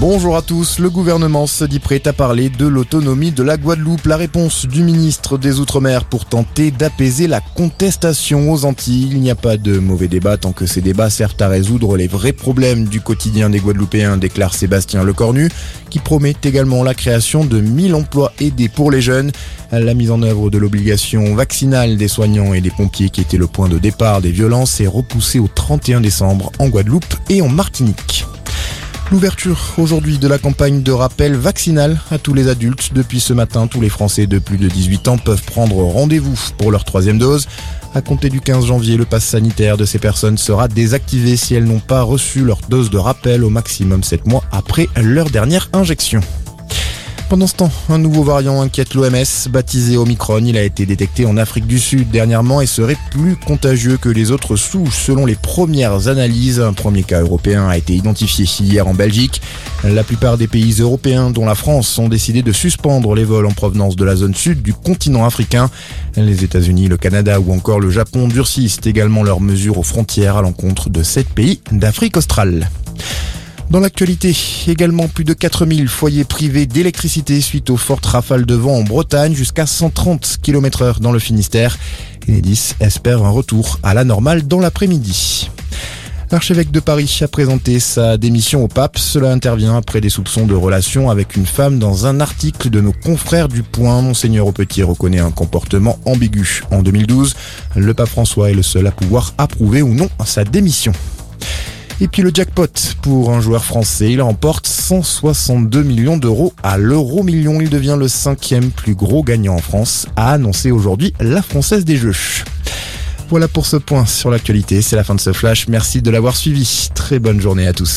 Bonjour à tous, le gouvernement se dit prêt à parler de l'autonomie de la Guadeloupe. La réponse du ministre des Outre-mer pour tenter d'apaiser la contestation aux Antilles. Il n'y a pas de mauvais débat tant que ces débats servent à résoudre les vrais problèmes du quotidien des Guadeloupéens, déclare Sébastien Lecornu, qui promet également la création de 1000 emplois aidés pour les jeunes. La mise en œuvre de l'obligation vaccinale des soignants et des pompiers qui était le point de départ des violences est repoussée au 31 décembre en Guadeloupe et en Martinique. L'ouverture aujourd'hui de la campagne de rappel vaccinal à tous les adultes. Depuis ce matin, tous les Français de plus de 18 ans peuvent prendre rendez-vous pour leur troisième dose. À compter du 15 janvier, le pass sanitaire de ces personnes sera désactivé si elles n'ont pas reçu leur dose de rappel au maximum 7 mois après leur dernière injection. Pendant ce temps, un nouveau variant inquiète l'OMS. Baptisé Omicron, il a été détecté en Afrique du Sud dernièrement et serait plus contagieux que les autres souches selon les premières analyses. Un premier cas européen a été identifié hier en Belgique. La plupart des pays européens, dont la France, ont décidé de suspendre les vols en provenance de la zone sud du continent africain. Les États-Unis, le Canada ou encore le Japon durcissent également leurs mesures aux frontières à l'encontre de sept pays d'Afrique australe. Dans l'actualité, également plus de 4000 foyers privés d'électricité suite aux fortes rafales de vent en Bretagne jusqu'à 130 km heure dans le Finistère. Enedis espère un retour à la normale dans l'après-midi. L'archevêque de Paris a présenté sa démission au pape. Cela intervient après des soupçons de relation avec une femme dans un article de nos confrères du Point. Monseigneur au Petit reconnaît un comportement ambigu. En 2012, le pape François est le seul à pouvoir approuver ou non sa démission. Et puis le jackpot pour un joueur français, il remporte 162 millions d'euros à l'euro million. Il devient le cinquième plus gros gagnant en France, a annoncé aujourd'hui la Française des Jeux. Voilà pour ce point sur l'actualité, c'est la fin de ce flash. Merci de l'avoir suivi. Très bonne journée à tous.